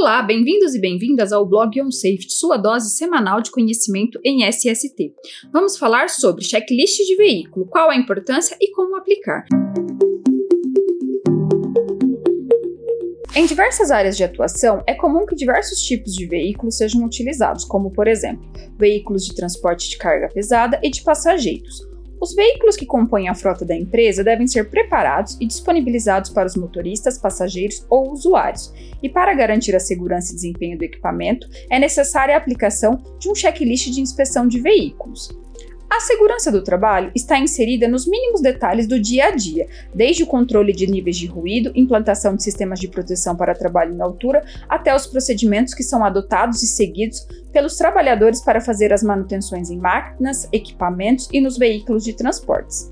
Olá, bem-vindos e bem-vindas ao blog OnSafety, sua dose semanal de conhecimento em SST. Vamos falar sobre checklist de veículo, qual a importância e como aplicar. Em diversas áreas de atuação, é comum que diversos tipos de veículos sejam utilizados, como, por exemplo, veículos de transporte de carga pesada e de passageiros. Os veículos que compõem a frota da empresa devem ser preparados e disponibilizados para os motoristas, passageiros ou usuários. E para garantir a segurança e desempenho do equipamento, é necessária a aplicação de um checklist de inspeção de veículos. A segurança do trabalho está inserida nos mínimos detalhes do dia a dia, desde o controle de níveis de ruído, implantação de sistemas de proteção para trabalho em altura, até os procedimentos que são adotados e seguidos pelos trabalhadores para fazer as manutenções em máquinas, equipamentos e nos veículos de transportes.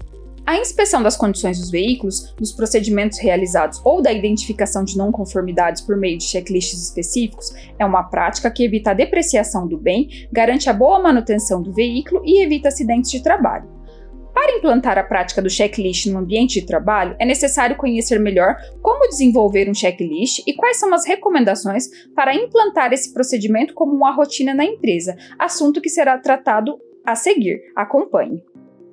A inspeção das condições dos veículos, dos procedimentos realizados ou da identificação de não conformidades por meio de checklists específicos é uma prática que evita a depreciação do bem, garante a boa manutenção do veículo e evita acidentes de trabalho. Para implantar a prática do checklist no ambiente de trabalho, é necessário conhecer melhor como desenvolver um checklist e quais são as recomendações para implantar esse procedimento como uma rotina na empresa, assunto que será tratado a seguir. Acompanhe.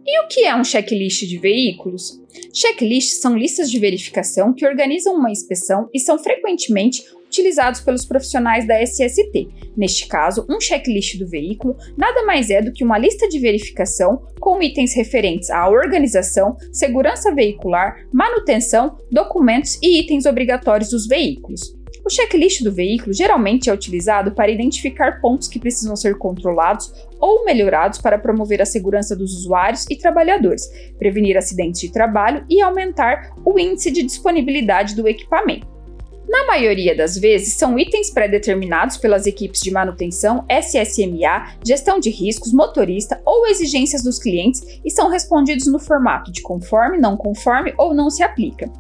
E o que é um checklist de veículos? Checklists são listas de verificação que organizam uma inspeção e são frequentemente utilizados pelos profissionais da SST. Neste caso, um checklist do veículo nada mais é do que uma lista de verificação com itens referentes à organização, segurança veicular, manutenção, documentos e itens obrigatórios dos veículos. O checklist do veículo geralmente é utilizado para identificar pontos que precisam ser controlados ou melhorados para promover a segurança dos usuários e trabalhadores, prevenir acidentes de trabalho e aumentar o índice de disponibilidade do equipamento. Na maioria das vezes, são itens pré-determinados pelas equipes de manutenção, SSMA, gestão de riscos, motorista ou exigências dos clientes e são respondidos no formato de conforme, não conforme ou não se aplica.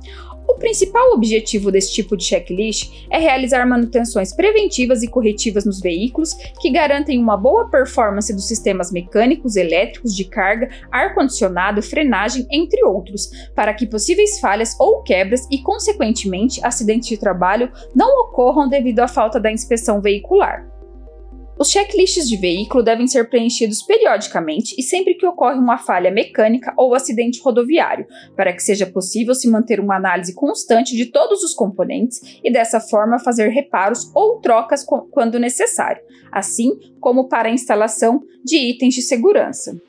O principal objetivo desse tipo de checklist é realizar manutenções preventivas e corretivas nos veículos que garantem uma boa performance dos sistemas mecânicos, elétricos, de carga, ar-condicionado, frenagem, entre outros, para que possíveis falhas ou quebras e, consequentemente, acidentes de trabalho não ocorram devido à falta da inspeção veicular. Os checklists de veículo devem ser preenchidos periodicamente e sempre que ocorre uma falha mecânica ou acidente rodoviário, para que seja possível se manter uma análise constante de todos os componentes e dessa forma fazer reparos ou trocas quando necessário, assim como para a instalação de itens de segurança.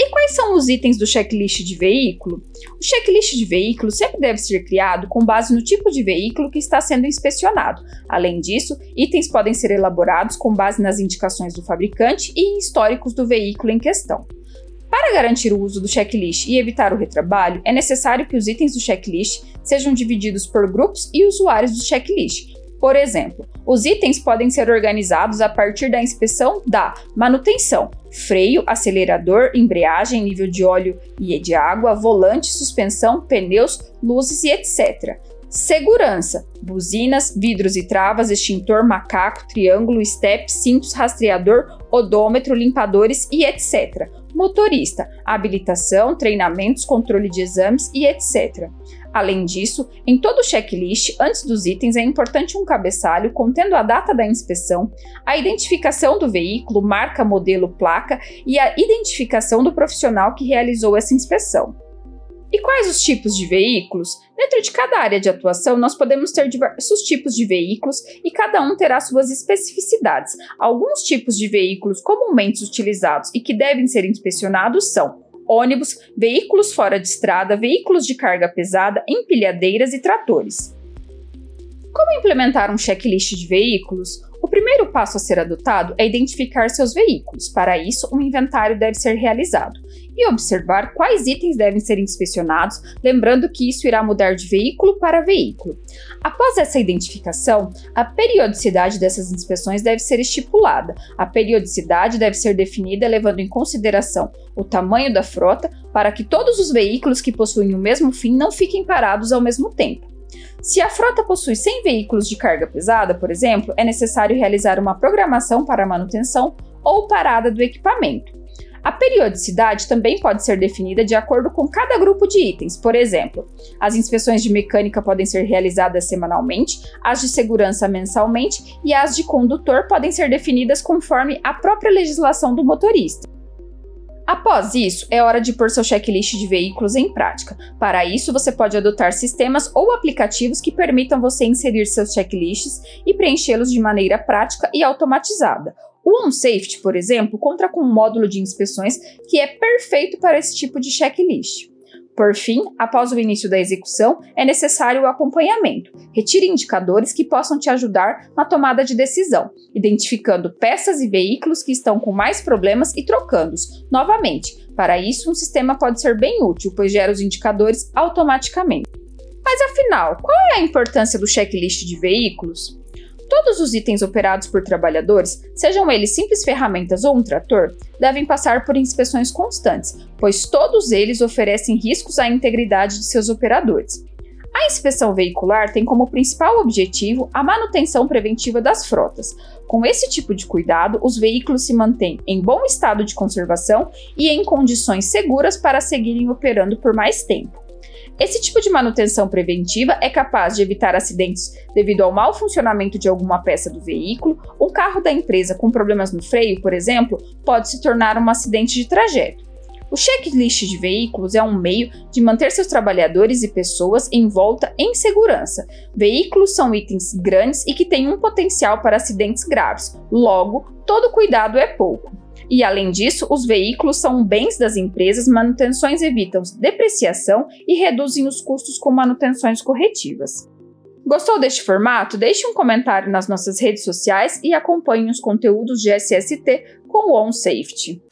E quais são os itens do checklist de veículo? O checklist de veículo sempre deve ser criado com base no tipo de veículo que está sendo inspecionado. Além disso, itens podem ser elaborados com base nas indicações do fabricante e em históricos do veículo em questão. Para garantir o uso do checklist e evitar o retrabalho, é necessário que os itens do checklist sejam divididos por grupos e usuários do checklist, por exemplo, os itens podem ser organizados a partir da inspeção da manutenção, freio, acelerador, embreagem, nível de óleo e de água, volante, suspensão, pneus, luzes e etc. Segurança: buzinas, vidros e travas, extintor, macaco, triângulo, step, cintos, rastreador, odômetro, limpadores e etc. Motorista: habilitação, treinamentos, controle de exames e etc. Além disso, em todo checklist, antes dos itens, é importante um cabeçalho contendo a data da inspeção, a identificação do veículo, marca, modelo, placa e a identificação do profissional que realizou essa inspeção. E quais os tipos de veículos? Dentro de cada área de atuação, nós podemos ter diversos tipos de veículos e cada um terá suas especificidades. Alguns tipos de veículos comumente utilizados e que devem ser inspecionados são ônibus, veículos fora de estrada, veículos de carga pesada, empilhadeiras e tratores. Como implementar um checklist de veículos? O primeiro passo a ser adotado é identificar seus veículos. Para isso, um inventário deve ser realizado e observar quais itens devem ser inspecionados, lembrando que isso irá mudar de veículo para veículo. Após essa identificação, a periodicidade dessas inspeções deve ser estipulada. A periodicidade deve ser definida levando em consideração o tamanho da frota para que todos os veículos que possuem o mesmo fim não fiquem parados ao mesmo tempo. Se a frota possui 100 veículos de carga pesada, por exemplo, é necessário realizar uma programação para manutenção ou parada do equipamento. A periodicidade também pode ser definida de acordo com cada grupo de itens. Por exemplo, as inspeções de mecânica podem ser realizadas semanalmente, as de segurança mensalmente e as de condutor podem ser definidas conforme a própria legislação do motorista. Após isso, é hora de pôr seu checklist de veículos em prática. Para isso, você pode adotar sistemas ou aplicativos que permitam você inserir seus checklists e preenchê-los de maneira prática e automatizada. O OnSafety, por exemplo, conta com um módulo de inspeções que é perfeito para esse tipo de checklist. Por fim, após o início da execução, é necessário o acompanhamento. Retire indicadores que possam te ajudar na tomada de decisão, identificando peças e veículos que estão com mais problemas e trocando-os novamente. Para isso, um sistema pode ser bem útil, pois gera os indicadores automaticamente. Mas afinal, qual é a importância do checklist de veículos? Todos os itens operados por trabalhadores, sejam eles simples ferramentas ou um trator, devem passar por inspeções constantes, pois todos eles oferecem riscos à integridade de seus operadores. A inspeção veicular tem como principal objetivo a manutenção preventiva das frotas. Com esse tipo de cuidado, os veículos se mantêm em bom estado de conservação e em condições seguras para seguirem operando por mais tempo. Esse tipo de manutenção preventiva é capaz de evitar acidentes devido ao mau funcionamento de alguma peça do veículo. Um carro da empresa com problemas no freio, por exemplo, pode se tornar um acidente de trajeto. O checklist de veículos é um meio de manter seus trabalhadores e pessoas em volta em segurança. Veículos são itens grandes e que têm um potencial para acidentes graves, logo, todo cuidado é pouco. E além disso, os veículos são bens das empresas, manutenções evitam depreciação e reduzem os custos com manutenções corretivas. Gostou deste formato? Deixe um comentário nas nossas redes sociais e acompanhe os conteúdos de SST com o OnSafety.